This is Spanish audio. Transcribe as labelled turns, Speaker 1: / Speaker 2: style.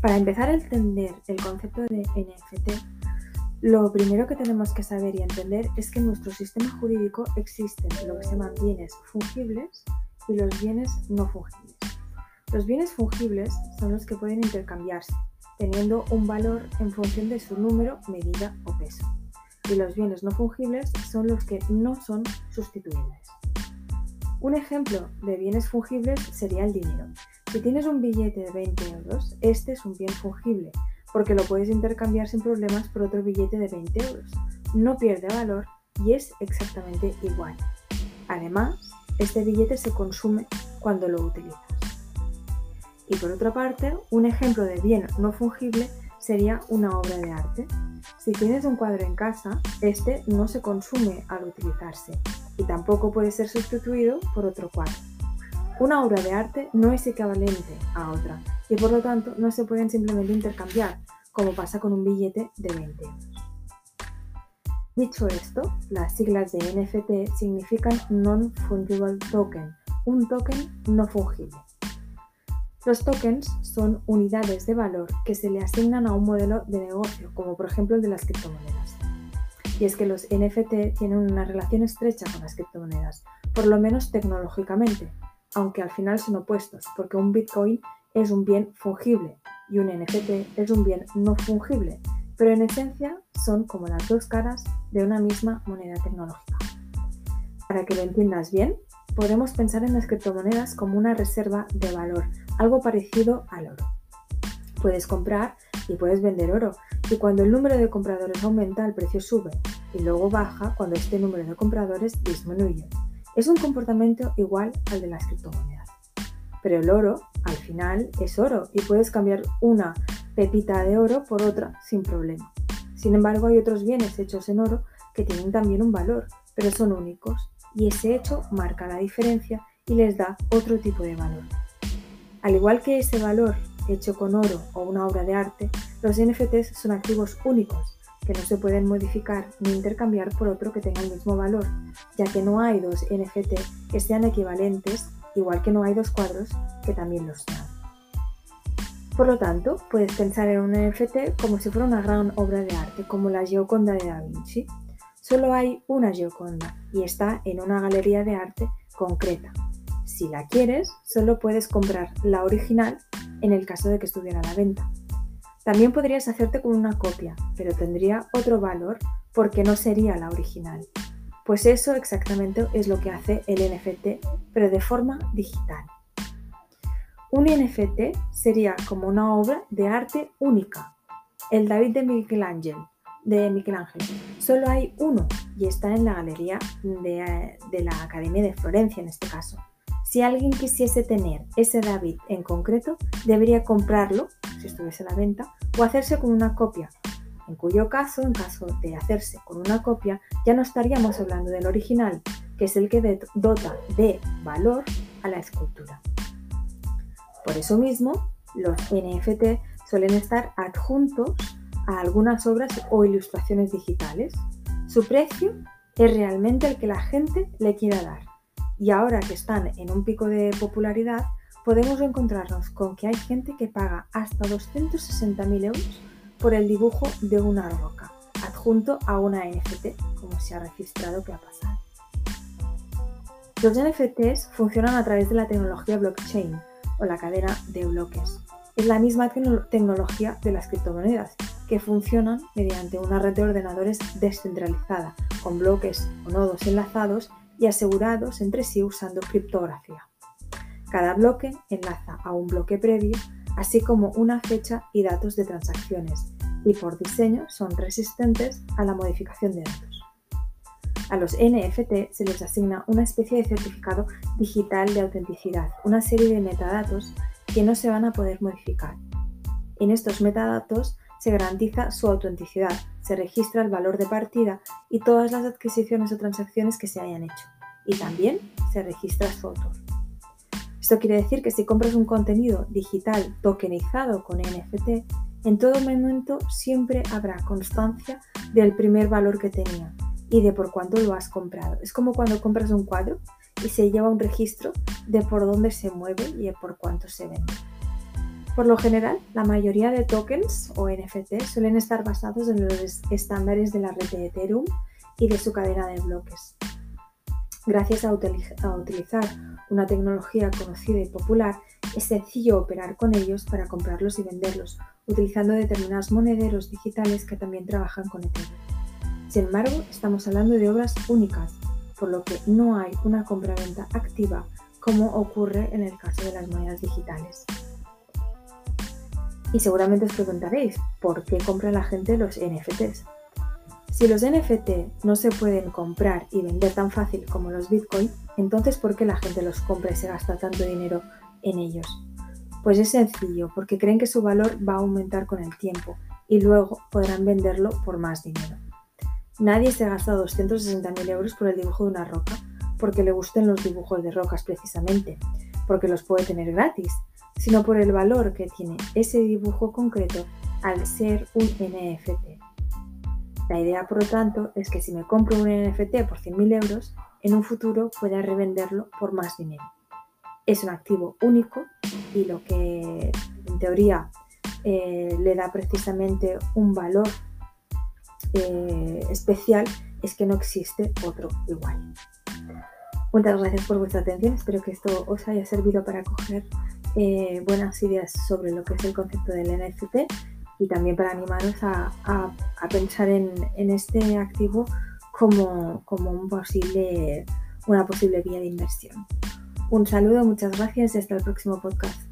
Speaker 1: Para empezar a entender el concepto de NFT, lo primero que tenemos que saber y entender es que en nuestro sistema jurídico existen lo que se llaman bienes fungibles y los bienes no fungibles. Los bienes fungibles son los que pueden intercambiarse, teniendo un valor en función de su número, medida o peso. Y los bienes no fungibles son los que no son sustituibles. Un ejemplo de bienes fungibles sería el dinero. Si tienes un billete de 20 euros, este es un bien fungible, porque lo puedes intercambiar sin problemas por otro billete de 20 euros. No pierde valor y es exactamente igual. Además, este billete se consume cuando lo utilizas. Y por otra parte, un ejemplo de bien no fungible sería una obra de arte. Si tienes un cuadro en casa, este no se consume al utilizarse y tampoco puede ser sustituido por otro cuadro. Una obra de arte no es equivalente a otra y por lo tanto no se pueden simplemente intercambiar, como pasa con un billete de 20 euros. Dicho esto, las siglas de NFT significan Non-Fungible Token, un token no fungible. Los tokens son unidades de valor que se le asignan a un modelo de negocio, como por ejemplo el de las criptomonedas. Y es que los NFT tienen una relación estrecha con las criptomonedas, por lo menos tecnológicamente, aunque al final son opuestos, porque un Bitcoin es un bien fungible y un NFT es un bien no fungible, pero en esencia son como las dos caras de una misma moneda tecnológica. Para que lo entiendas bien, podemos pensar en las criptomonedas como una reserva de valor, algo parecido al oro. Puedes comprar y puedes vender oro, y cuando el número de compradores aumenta, el precio sube, y luego baja cuando este número de compradores disminuye. Es un comportamiento igual al de las criptomonedas. Pero el oro, al final, es oro y puedes cambiar una pepita de oro por otra sin problema. Sin embargo, hay otros bienes hechos en oro que tienen también un valor, pero son únicos y ese hecho marca la diferencia y les da otro tipo de valor. Al igual que ese valor hecho con oro o una obra de arte, los NFTs son activos únicos que no se pueden modificar ni intercambiar por otro que tenga el mismo valor, ya que no hay dos NFT que sean equivalentes, igual que no hay dos cuadros que también los sean. Por lo tanto, puedes pensar en un NFT como si fuera una gran obra de arte, como la Gioconda de Da Vinci. Solo hay una Gioconda y está en una galería de arte concreta. Si la quieres, solo puedes comprar la original en el caso de que estuviera a la venta. También podrías hacerte con una copia, pero tendría otro valor porque no sería la original. Pues eso exactamente es lo que hace el NFT, pero de forma digital. Un NFT sería como una obra de arte única. El David de Michelangelo, de. Solo hay uno y está en la galería de la Academia de Florencia en este caso. Si alguien quisiese tener ese David en concreto, debería comprarlo, si estuviese a la venta, o hacerse con una copia, en cuyo caso, en caso de hacerse con una copia, ya no estaríamos hablando del original, que es el que dota de valor a la escultura. Por eso mismo, los NFT suelen estar adjuntos a algunas obras o ilustraciones digitales. Su precio es realmente el que la gente le quiera dar y ahora que están en un pico de popularidad, podemos encontrarnos con que hay gente que paga hasta 260.000 euros por el dibujo de una roca, adjunto a una NFT, como se ha registrado que ha pasado. Los NFTs funcionan a través de la tecnología blockchain o la cadena de bloques. Es la misma tecnología de las criptomonedas, que funcionan mediante una red de ordenadores descentralizada, con bloques o nodos enlazados y asegurados entre sí usando criptografía. Cada bloque enlaza a un bloque previo, así como una fecha y datos de transacciones, y por diseño son resistentes a la modificación de datos. A los NFT se les asigna una especie de certificado digital de autenticidad, una serie de metadatos que no se van a poder modificar. En estos metadatos se garantiza su autenticidad, se registra el valor de partida y todas las adquisiciones o transacciones que se hayan hecho. Y también se registra su autor. Esto quiere decir que si compras un contenido digital tokenizado con NFT, en todo momento siempre habrá constancia del primer valor que tenía y de por cuánto lo has comprado. Es como cuando compras un cuadro y se lleva un registro de por dónde se mueve y de por cuánto se vende. Por lo general, la mayoría de tokens o NFT suelen estar basados en los estándares de la red de Ethereum y de su cadena de bloques. Gracias a, utilizar una tecnología conocida y popular, es sencillo operar con ellos para comprarlos y venderlos, utilizando determinados monederos digitales que también trabajan con Ethereum. Sin embargo, estamos hablando de obras únicas, por lo que no hay una compra-venta activa como ocurre en el caso de las monedas digitales. Y seguramente os preguntaréis, ¿por qué compra la gente los NFTs? Si los NFT no se pueden comprar y vender tan fácil como los Bitcoin, entonces ¿por qué la gente los compra y se gasta tanto dinero en ellos? Pues es sencillo, porque creen que su valor va a aumentar con el tiempo y luego podrán venderlo por más dinero. Nadie se gasta 260.000 euros por el dibujo de una roca, porque le gusten los dibujos de rocas precisamente, porque los puede tener gratis, sino por el valor que tiene ese dibujo concreto al ser un NFT. La idea, por lo tanto, es que si me compro un NFT por 100.000 euros, en un futuro pueda revenderlo por más dinero. Es un activo único y lo que en teoría eh, le da precisamente un valor eh, especial es que no existe otro igual. Muchas gracias por vuestra atención, espero que esto os haya servido para coger eh, buenas ideas sobre lo que es el concepto del NFT y también para animaros a, pensar en, este activo como, como un posible, una posible vía de inversión. Un saludo, muchas gracias y hasta el próximo podcast.